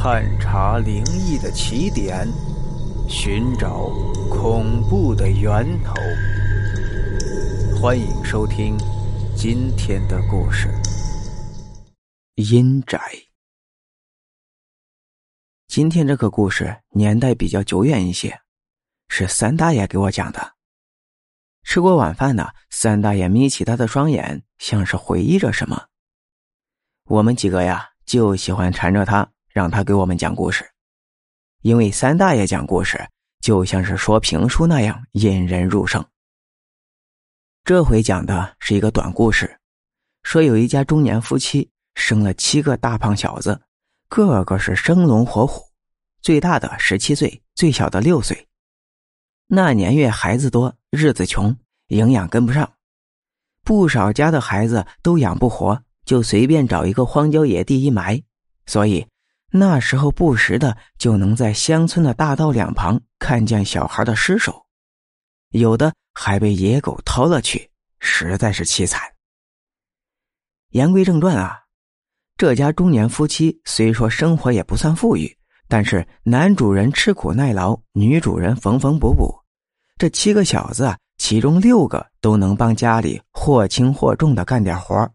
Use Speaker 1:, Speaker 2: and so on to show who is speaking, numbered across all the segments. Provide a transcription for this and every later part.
Speaker 1: 探查灵异的起点，寻找恐怖的源头。欢迎收听今天的故事《阴宅》。今天这个故事年代比较久远一些，是三大爷给我讲的。吃过晚饭呢三大爷眯起他的双眼，像是回忆着什么。我们几个呀，就喜欢缠着他。让他给我们讲故事，因为三大爷讲故事就像是说评书那样引人入胜。这回讲的是一个短故事，说有一家中年夫妻生了七个大胖小子，个个是生龙活虎，最大的十七岁，最小的六岁。那年月孩子多，日子穷，营养跟不上，不少家的孩子都养不活，就随便找一个荒郊野地一埋，所以。那时候不时的就能在乡村的大道两旁看见小孩的尸首，有的还被野狗掏了去，实在是凄惨。言归正传啊，这家中年夫妻虽说生活也不算富裕，但是男主人吃苦耐劳，女主人缝缝补补，这七个小子啊，其中六个都能帮家里或轻或重的干点活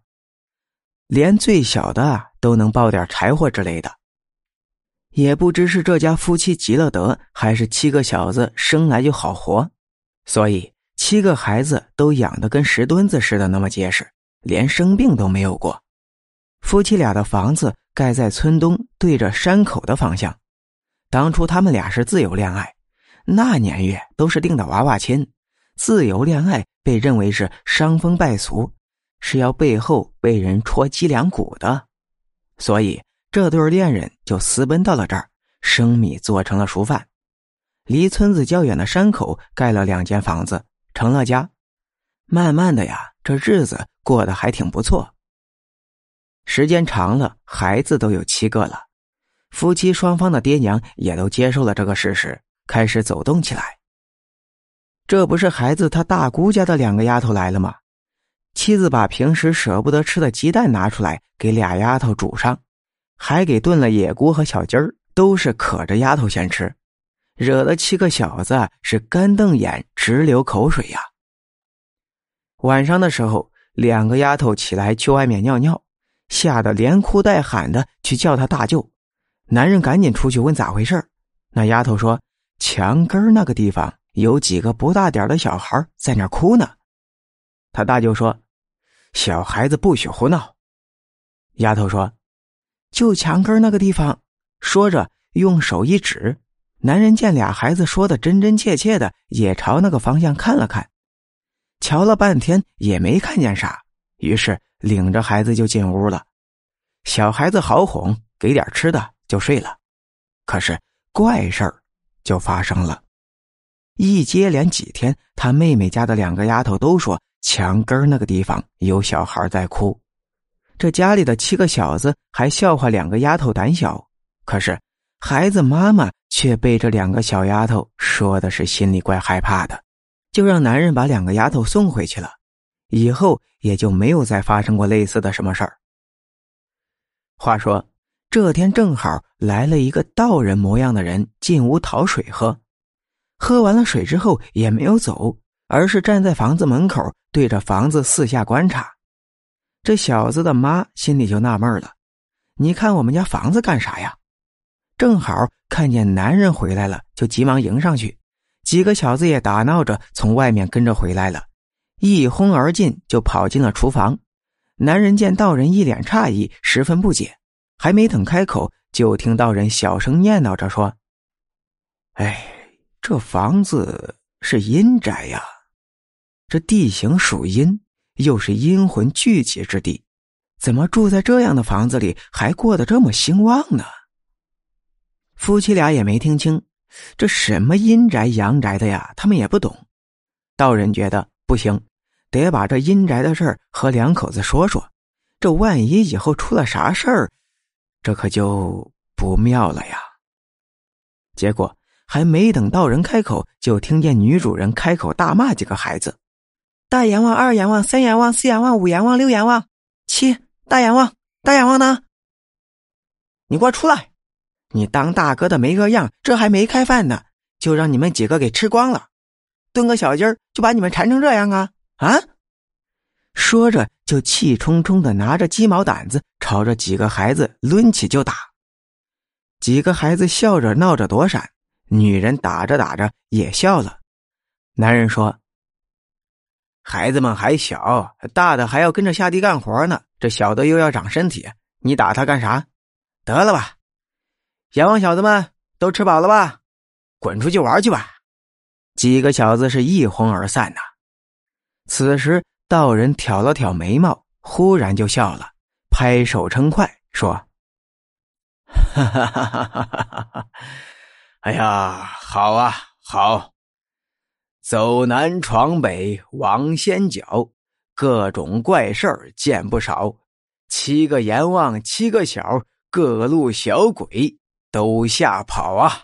Speaker 1: 连最小的啊都能抱点柴火之类的。也不知是这家夫妻积了德，还是七个小子生来就好活，所以七个孩子都养得跟石墩子似的那么结实，连生病都没有过。夫妻俩的房子盖在村东，对着山口的方向。当初他们俩是自由恋爱，那年月都是定的娃娃亲。自由恋爱被认为是伤风败俗，是要背后被人戳脊梁骨的，所以。这对恋人就私奔到了这儿，生米做成了熟饭。离村子较远的山口盖了两间房子，成了家。慢慢的呀，这日子过得还挺不错。时间长了，孩子都有七个了，夫妻双方的爹娘也都接受了这个事实，开始走动起来。这不是孩子他大姑家的两个丫头来了吗？妻子把平时舍不得吃的鸡蛋拿出来，给俩丫头煮上。还给炖了野菇和小鸡儿，都是可着丫头先吃，惹得七个小子是干瞪眼、直流口水呀。晚上的时候，两个丫头起来去外面尿尿，吓得连哭带喊的去叫他大舅。男人赶紧出去问咋回事那丫头说：“墙根那个地方有几个不大点的小孩在那哭呢。”他大舅说：“小孩子不许胡闹。”丫头说。就墙根那个地方，说着用手一指，男人见俩孩子说的真真切切的，也朝那个方向看了看，瞧了半天也没看见啥，于是领着孩子就进屋了。小孩子好哄，给点吃的就睡了。可是怪事儿就发生了，一接连几天，他妹妹家的两个丫头都说墙根那个地方有小孩在哭。这家里的七个小子还笑话两个丫头胆小，可是孩子妈妈却被这两个小丫头说的是心里怪害怕的，就让男人把两个丫头送回去了。以后也就没有再发生过类似的什么事儿。话说这天正好来了一个道人模样的人进屋讨水喝，喝完了水之后也没有走，而是站在房子门口对着房子四下观察。这小子的妈心里就纳闷了：“你看我们家房子干啥呀？”正好看见男人回来了，就急忙迎上去。几个小子也打闹着从外面跟着回来了，一哄而进，就跑进了厨房。男人见道人一脸诧异，十分不解，还没等开口，就听道人小声念叨着说：“哎，这房子是阴宅呀，这地形属阴。”又是阴魂聚集之地，怎么住在这样的房子里还过得这么兴旺呢？夫妻俩也没听清，这什么阴宅阳宅的呀，他们也不懂。道人觉得不行，得把这阴宅的事儿和两口子说说，这万一以后出了啥事儿，这可就不妙了呀。结果还没等道人开口，就听见女主人开口大骂几个孩子。大阎王、二阎王、三阎王、四阎王、五阎王、六阎王，七大阎王、大阎王呢？你给我出来！你当大哥的没个样，这还没开饭呢，就让你们几个给吃光了，炖个小鸡儿就把你们馋成这样啊啊！说着就气冲冲的拿着鸡毛掸子朝着几个孩子抡起就打。几个孩子笑着闹着躲闪，女人打着打着也笑了。男人说：“孩子们还小，大的还要跟着下地干活呢，这小的又要长身体，你打他干啥？得了吧！阎王小子们都吃饱了吧？滚出去玩去吧！”几个小子是一哄而散呐。此时道人挑了挑眉毛，忽然就笑了，拍手称快说：“哈哈哈哈哈哈！哎呀，好啊，好！走南闯北王仙脚，各种怪事儿见不少。七个阎王七个小，各路小鬼都吓跑啊！”